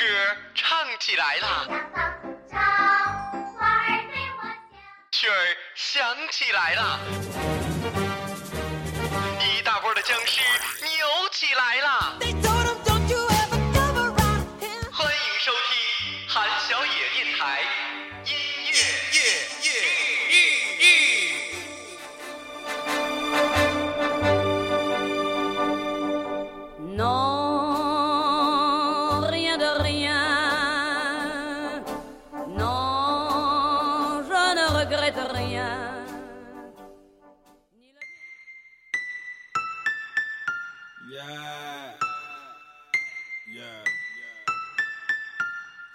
歌唱起来啦，曲儿响起来啦，一大波的僵尸扭起来啦！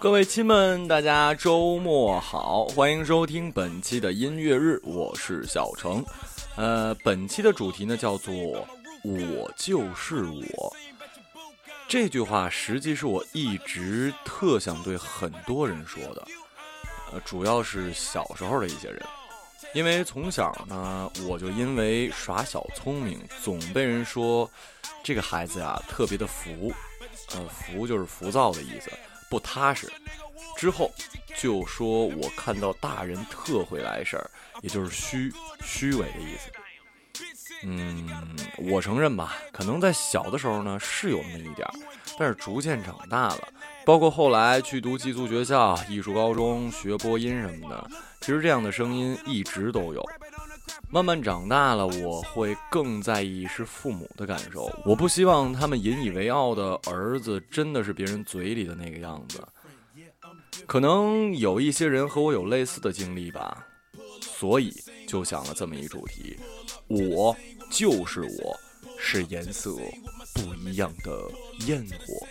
各位亲们，大家周末好，欢迎收听本期的音乐日，我是小程。呃，本期的主题呢叫做“我就是我”。这句话实际是我一直特想对很多人说的，呃，主要是小时候的一些人，因为从小呢，我就因为耍小聪明，总被人说这个孩子呀特别的浮，呃，浮就是浮躁的意思，不踏实。之后就说我看到大人特会来事儿，也就是虚虚伪的意思。嗯，我承认吧，可能在小的时候呢是有那么一点儿，但是逐渐长大了，包括后来去读寄宿学校、艺术高中学播音什么的，其实这样的声音一直都有。慢慢长大了，我会更在意是父母的感受，我不希望他们引以为傲的儿子真的是别人嘴里的那个样子。可能有一些人和我有类似的经历吧，所以就想了这么一主题：我就是我，是颜色不一样的烟火。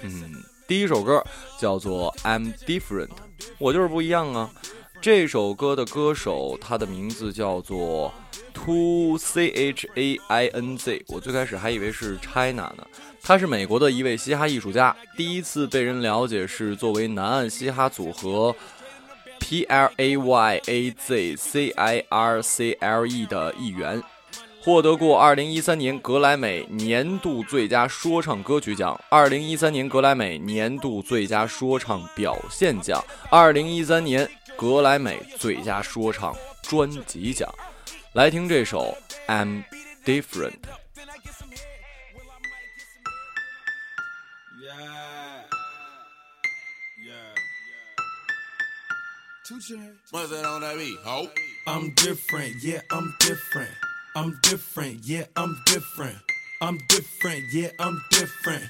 嗯，第一首歌叫做《I'm Different》，我就是不一样啊。这首歌的歌手他的名字叫做 Two C H A I N Z，我最开始还以为是 China 呢。他是美国的一位嘻哈艺术家，第一次被人了解是作为南岸嘻哈组合 P L A Y A Z C I R C L E 的一员，获得过2013年格莱美年度最佳说唱歌曲奖、2013年格莱美年度最佳说唱表现奖、2013年格莱美最佳说唱专辑奖。来听这首《I'm Different》。 Yeah. Yeah. Touche. What's that on that beat? Ho. I'm different, yeah, I'm different. I'm different, yeah, I'm different. I'm different, yeah, I'm different.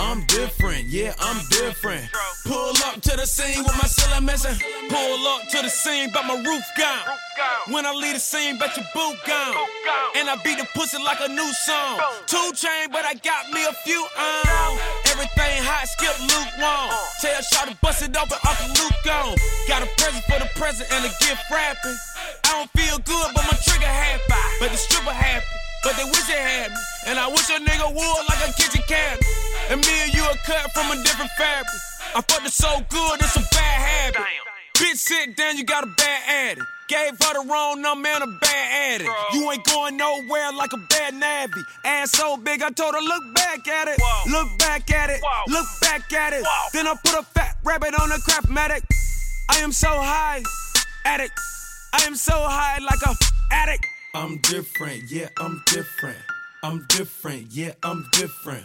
I'm different, yeah, I'm different. Pull up to the scene with my ceiling missing. Pull up to the scene, but my roof gone. When I leave the scene, bet your boot gone. And I beat the pussy like a new song. Two chain, but I got me a few on. Everything hot, skip lukewarm. Tell Shot to bust it open, Uncle Luke gone. Got a present for the present and a gift wrapping. I don't feel good, but my trigger happy. But the stripper happy. But they wish they had me. And I wish a nigga would like a kitchen cabinet. And me and you are cut from a different fabric. I fucked it so good, it's a bad habit. Bitch, sit down, you got a bad addict. Gave her the wrong number and a bad addict. You ain't going nowhere like a bad navvy. Ass so big, I told her, look back at it. Look back at it. Look back at it. Then I put a fat rabbit on a crap medic. I am so high, addict. I am so high like a addict. I'm different, yeah, I'm different. I'm different, yeah, I'm different.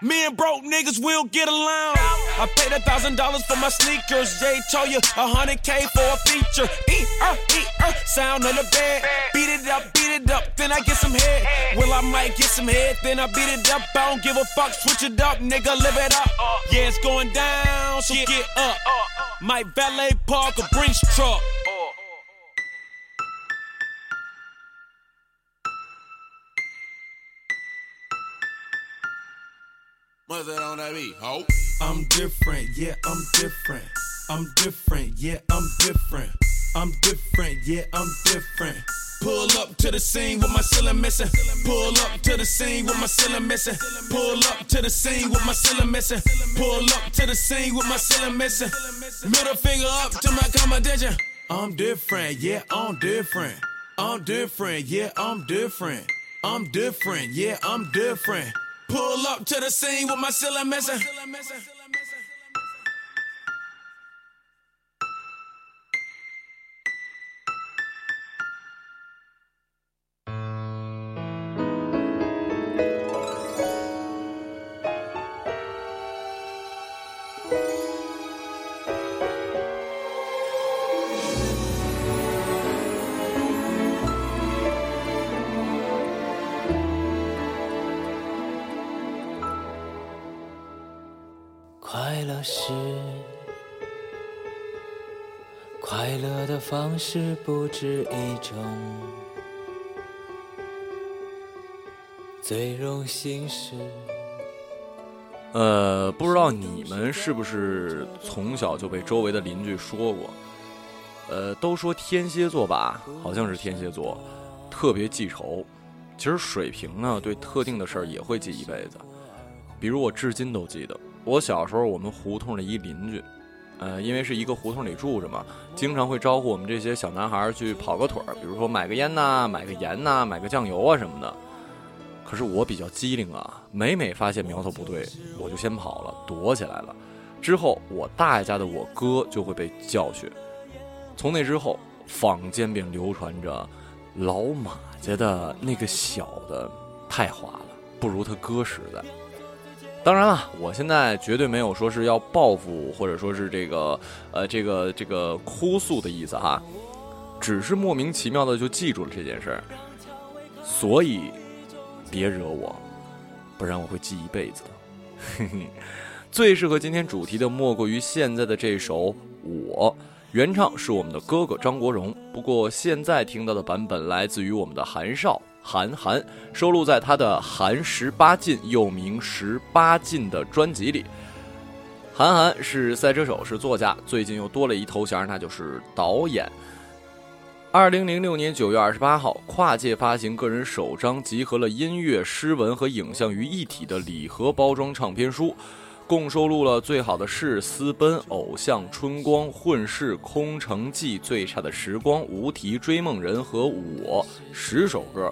Me and broke niggas will get along. I paid a thousand dollars for my sneakers. Jay told you a hundred K for a feature. E er e er, sound on the bed. Beat it up, beat it up, then I get some head. Well, I might get some head, then I beat it up. I don't give a fuck, switch it up, nigga, live it up. Yeah, it's going down, so get up. My valet park a Brinks truck. What's on that beat? Ho. I'm different, yeah, I'm different. I'm different, yeah, I'm different. I'm different, yeah, I'm different. Pull up to the scene with my ceiling missing. Pull up to the scene with my ceiling missing. Pull up to the scene with my ceiling missing. Pull up to the scene with my ceiling missing. Middle finger up to my competition. I'm different, yeah, I'm different. I'm different, yeah, I'm different. I'm different, yeah, I'm different. Pull up to the scene with my ceiling missing. 方式不止一种，最荣幸是。呃，不知道你们是不是从小就被周围的邻居说过？呃，都说天蝎座吧，好像是天蝎座，特别记仇。其实水瓶呢，对特定的事儿也会记一辈子。比如我至今都记得，我小时候我们胡同的一邻居，呃，因为是一个胡同里住着嘛，经常会招呼我们这些小男孩去跑个腿儿，比如说买个烟呐、买个盐呐、买个酱油啊什么的。可是我比较机灵啊，每每发现苗头不对，我就先跑了，躲起来了。之后我大爷家的我哥就会被教训。从那之后，坊间便流传着老马家的那个小的太滑了，不如他哥实在。当然了，我现在绝对没有说是要报复，或者说是这个呃这个这个哭诉的意思哈，只是莫名其妙的就记住了这件事儿，所以别惹我，不然我会记一辈子的。嘿嘿，最适合今天主题的莫过于现在的这首《我》，原唱是我们的哥哥张国荣，不过现在听到的版本来自于我们的韩少。韩寒收录在他的《韩十八禁》又名《十八禁》的专辑里。韩寒是赛车手，是作家，最近又多了一头衔，那就是导演。二零零六年九月二十八号，跨界发行个人首张集合了音乐、诗文和影像于一体的礼盒包装唱片书。共收录了《最好的事》《私奔》《偶像》《春光》《混世》《空城计》《最差的时光》《无题》《追梦人》和我十首歌。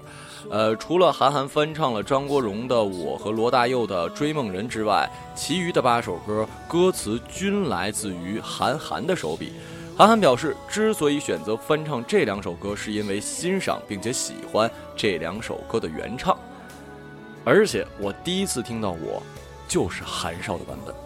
呃，除了韩寒翻唱了张国荣的《我》和罗大佑的《追梦人》之外，其余的八首歌歌词均来自于韩寒的手笔。韩寒表示，之所以选择翻唱这两首歌，是因为欣赏并且喜欢这两首歌的原唱。而且我第一次听到我。就是韩少的版本。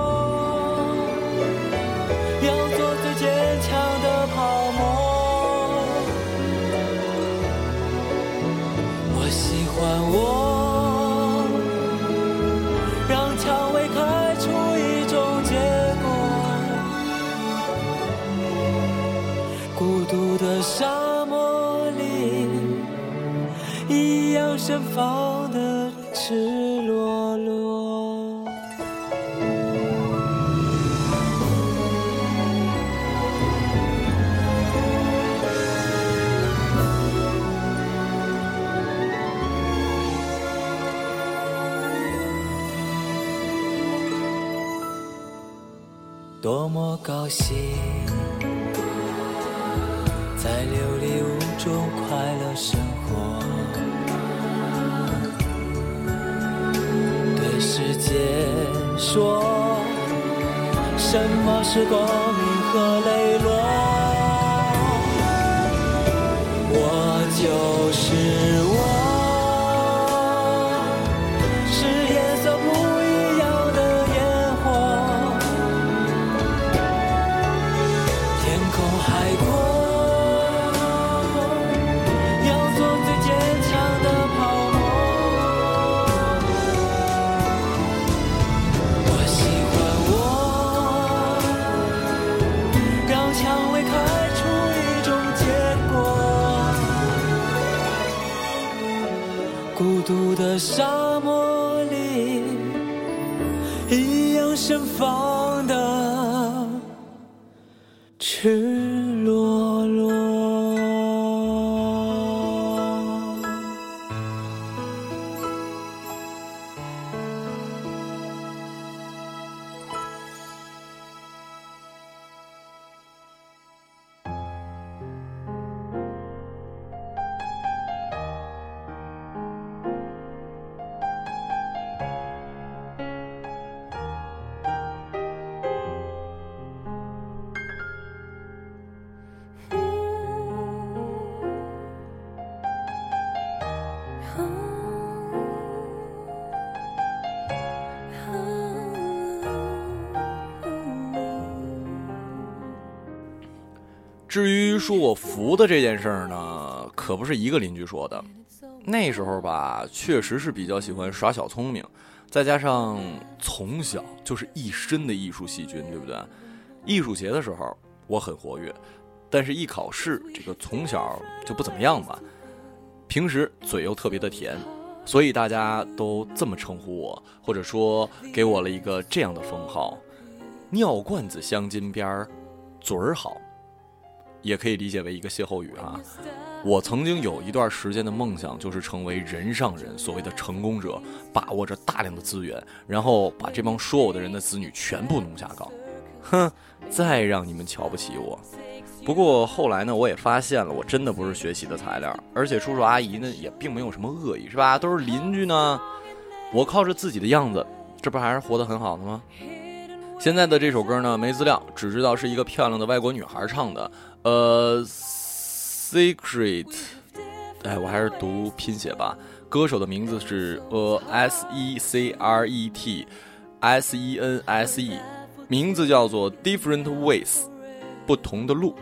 放的赤裸裸。多么高兴，说，什么是光明和磊落？的伤至于说我服的这件事儿呢，可不是一个邻居说的。那时候吧，确实是比较喜欢耍小聪明，再加上从小就是一身的艺术细菌，对不对？艺术节的时候我很活跃，但是一考试，这个从小就不怎么样吧。平时嘴又特别的甜，所以大家都这么称呼我，或者说给我了一个这样的封号：尿罐子镶金边儿，嘴儿好。也可以理解为一个歇后语啊。我曾经有一段时间的梦想就是成为人上人，所谓的成功者，把握着大量的资源，然后把这帮说我的人的子女全部弄下岗，哼，再让你们瞧不起我。不过后来呢，我也发现了，我真的不是学习的材料，而且叔叔阿姨呢也并没有什么恶意，是吧？都是邻居呢。我靠着自己的样子，这不还是活得很好的吗？现在的这首歌呢，没资料，只知道是一个漂亮的外国女孩唱的。呃，Secret，哎，我还是读拼写吧。歌手的名字是呃 S E C R E T S E N S E，名字叫做 Different Ways，不同的路。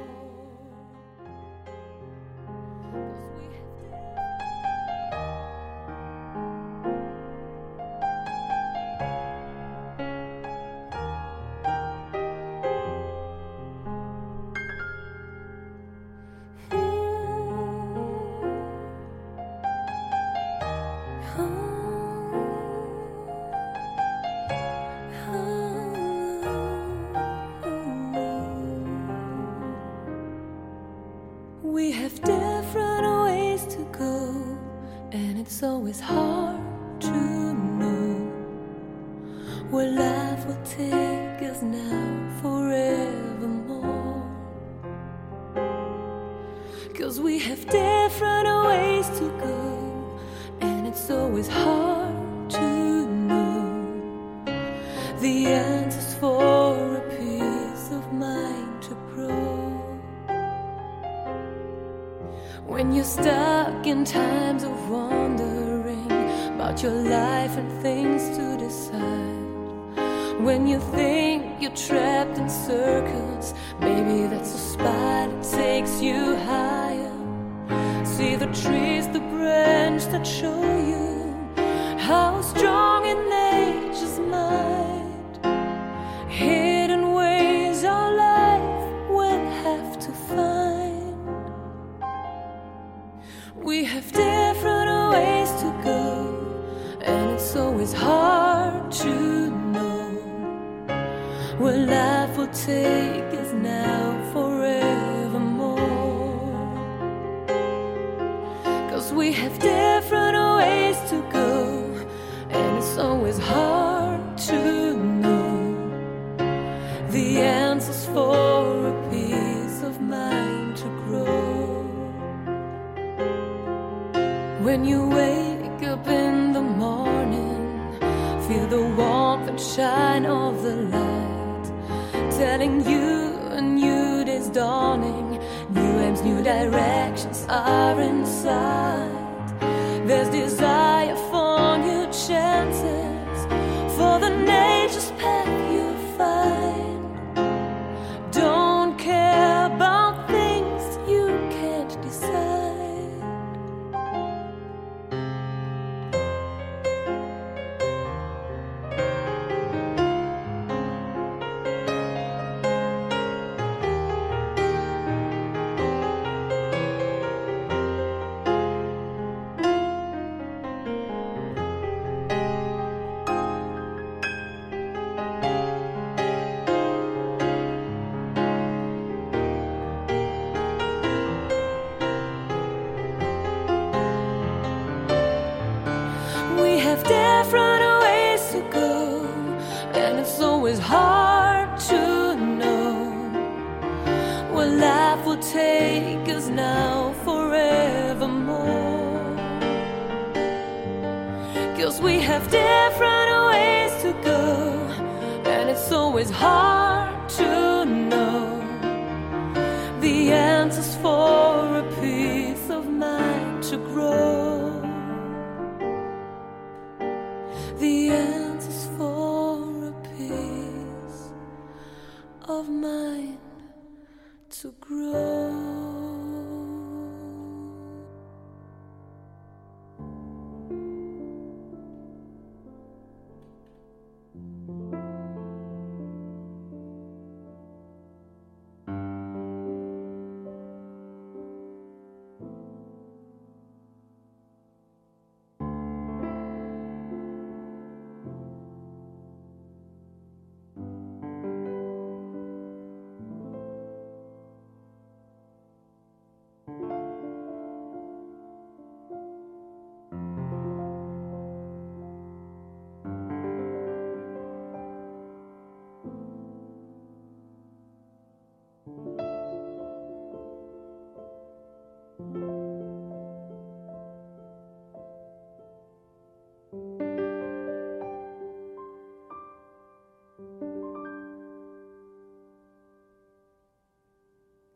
so great.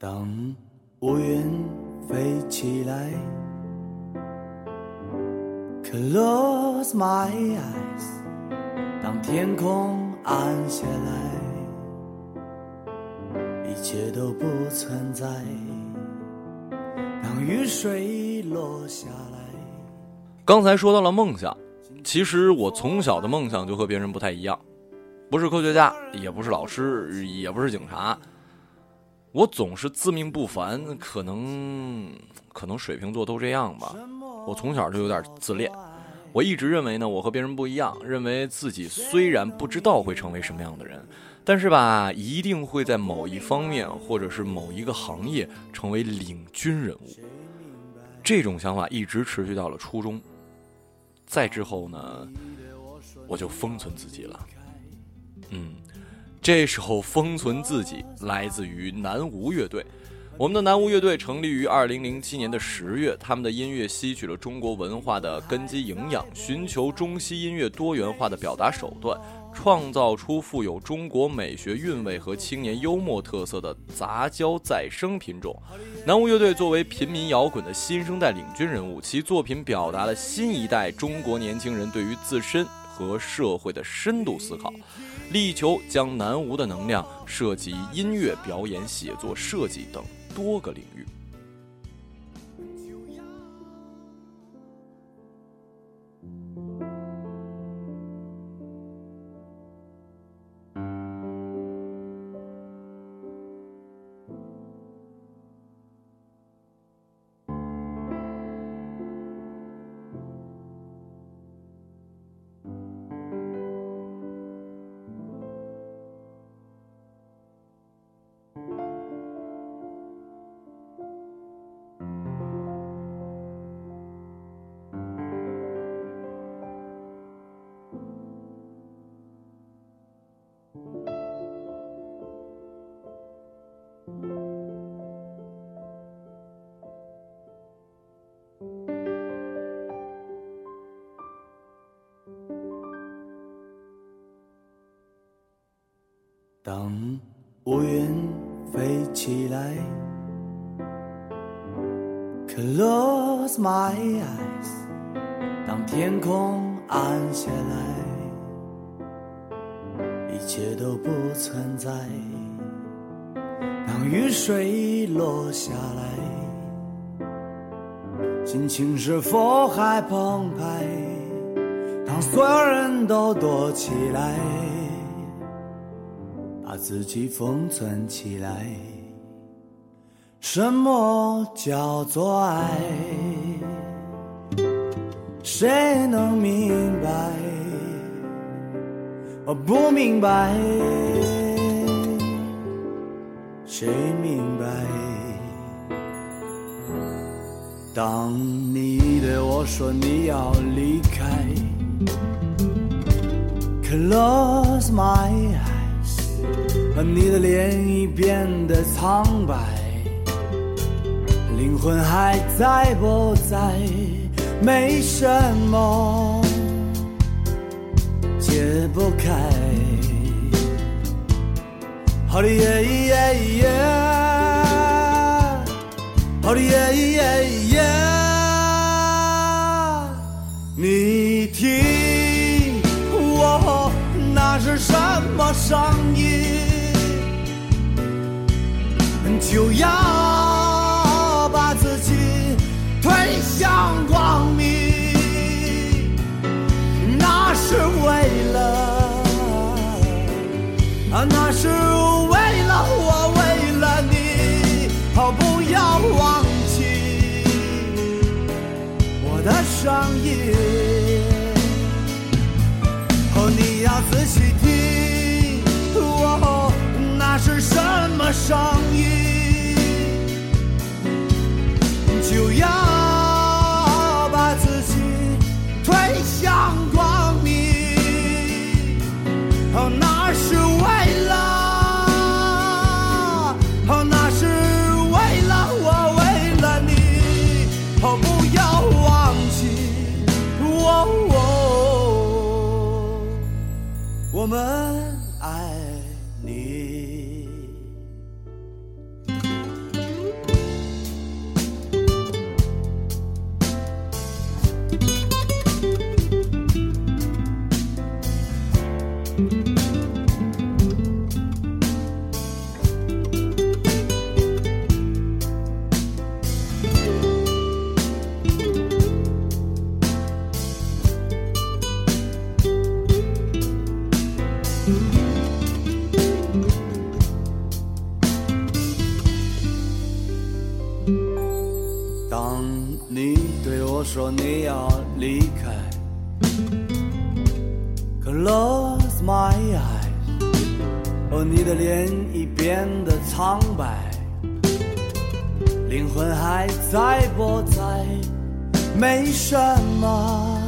当乌云飞起来，Close my eyes。当天空暗下来，一切都不存在。当雨水落下来，刚才说到了梦想，其实我从小的梦想就和别人不太一样，不是科学家，也不是老师，也不是警察。我总是自命不凡，可能可能水瓶座都这样吧。我从小就有点自恋，我一直认为呢，我和别人不一样，认为自己虽然不知道会成为什么样的人，但是吧，一定会在某一方面或者是某一个行业成为领军人物。这种想法一直持续到了初中。再之后呢，我就封存自己了。嗯，这首《封存自己》来自于南无乐队。我们的南无乐队成立于二零零七年的十月，他们的音乐吸取了中国文化的根基营养，寻求中西音乐多元化的表达手段，创造出富有中国美学韵味和青年幽默特色的杂交再生品种。南无乐队作为平民摇滚的新生代领军人物，其作品表达了新一代中国年轻人对于自身和社会的深度思考，力求将南无的能量涉及音乐表演、写作、设计等。多个领域。当乌云飞起来，Close my eyes。当天空暗下来，一切都不存在。当雨水落下来，心情是否还澎湃？当所有人都躲起来。自己封存起来，什么叫做爱？谁能明白？我不明白，谁明白？当你对我说你要离开，Close my eyes。你的脸已变得苍白，灵魂还在不在？没什么解不开。好的耶耶耶，好的耶耶耶，你听，我那是什么声音？就要把自己推向光明，那是为了，啊，那是为了我，为了你，哦，不要忘记我的声音，哦，你要仔细听，哦，那是什么声音？当你对我说你要离开，Close my eyes，哦，你的脸已变得苍白，灵魂还在不在？没什么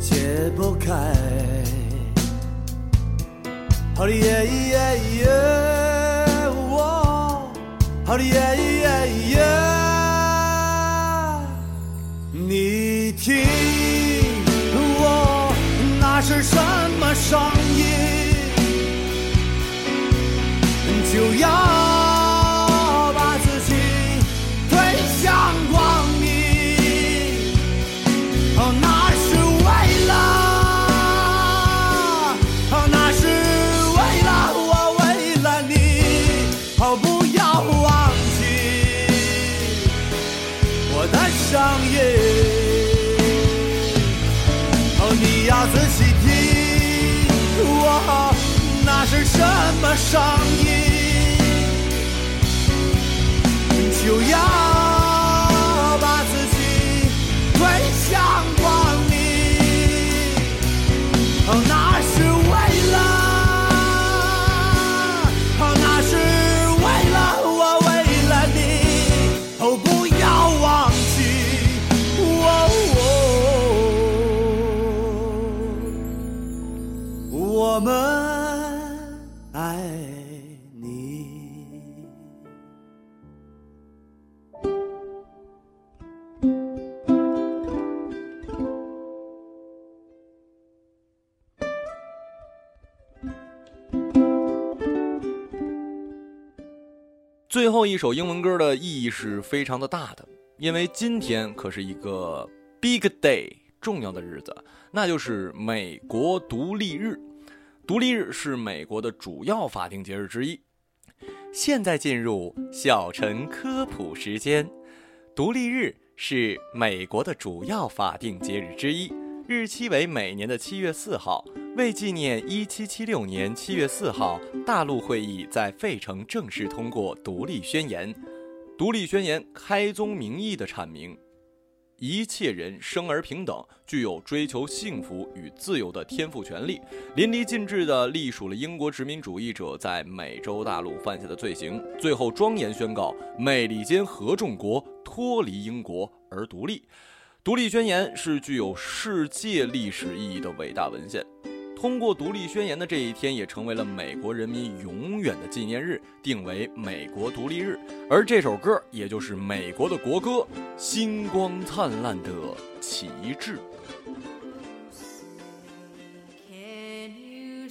解不开。好的耶耶耶，我好的耶耶耶，你听我那是什么声音？就要仔细听，我那是什么声音？就要最后一首英文歌的意义是非常的大的，因为今天可是一个 big day 重要的日子，那就是美国独立日。独立日是美国的主要法定节日之一。现在进入小陈科普时间。独立日是美国的主要法定节日之一，日期为每年的七月四号。为纪念1776年7月4号大陆会议在费城正式通过《独立宣言》，《独立宣言》开宗明义地阐明，一切人生而平等，具有追求幸福与自由的天赋权利，淋漓尽致地隶属了英国殖民主义者在美洲大陆犯下的罪行，最后庄严宣告美利坚合众国脱离英国而独立。《独立宣言》是具有世界历史意义的伟大文献。通过独立宣言的这一天，也成为了美国人民永远的纪念日，定为美国独立日。而这首歌，也就是美国的国歌《星光灿烂的旗帜》。Can you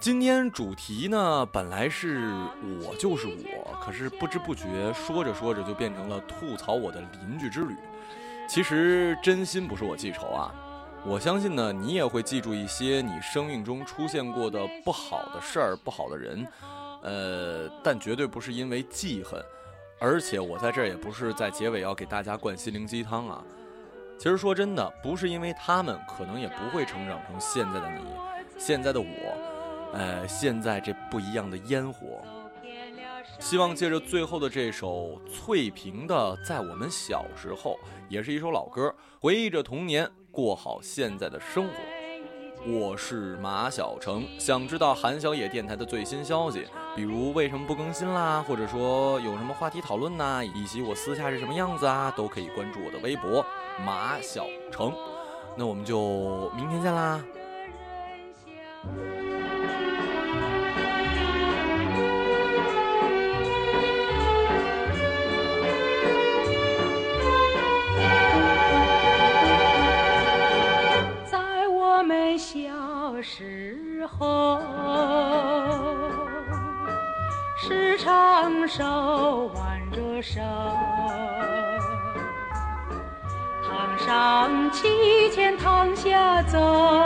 今天主题呢，本来是我就是我，可是不知不觉说着说着就变成了吐槽我的邻居之旅。其实真心不是我记仇啊，我相信呢，你也会记住一些你生命中出现过的不好的事儿、不好的人，呃，但绝对不是因为记恨。而且我在这儿也不是在结尾要给大家灌心灵鸡汤啊。其实说真的，不是因为他们，可能也不会成长成现在的你，现在的我。呃，现在这不一样的烟火，希望借着最后的这首翠屏的《在我们小时候》，也是一首老歌，回忆着童年，过好现在的生活。我是马小成，想知道韩小野电台的最新消息，比如为什么不更新啦，或者说有什么话题讨论呐，以及我私下是什么样子啊，都可以关注我的微博马小成。那我们就明天见啦。在我们小时候，时常手挽着手，走，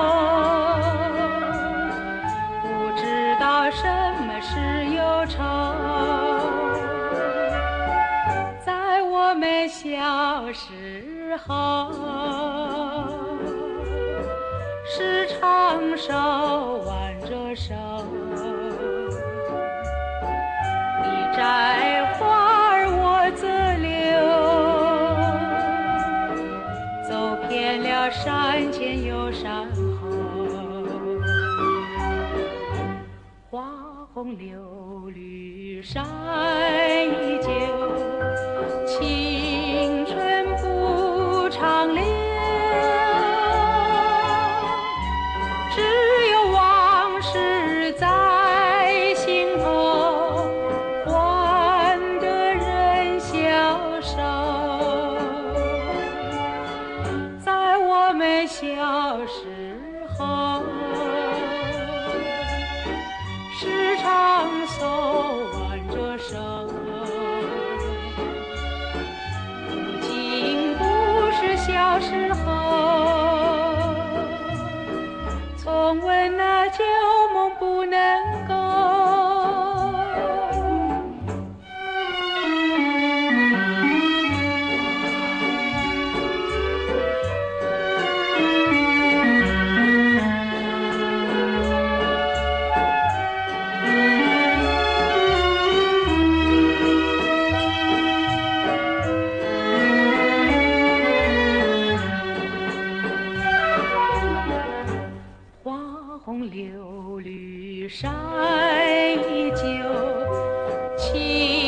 是。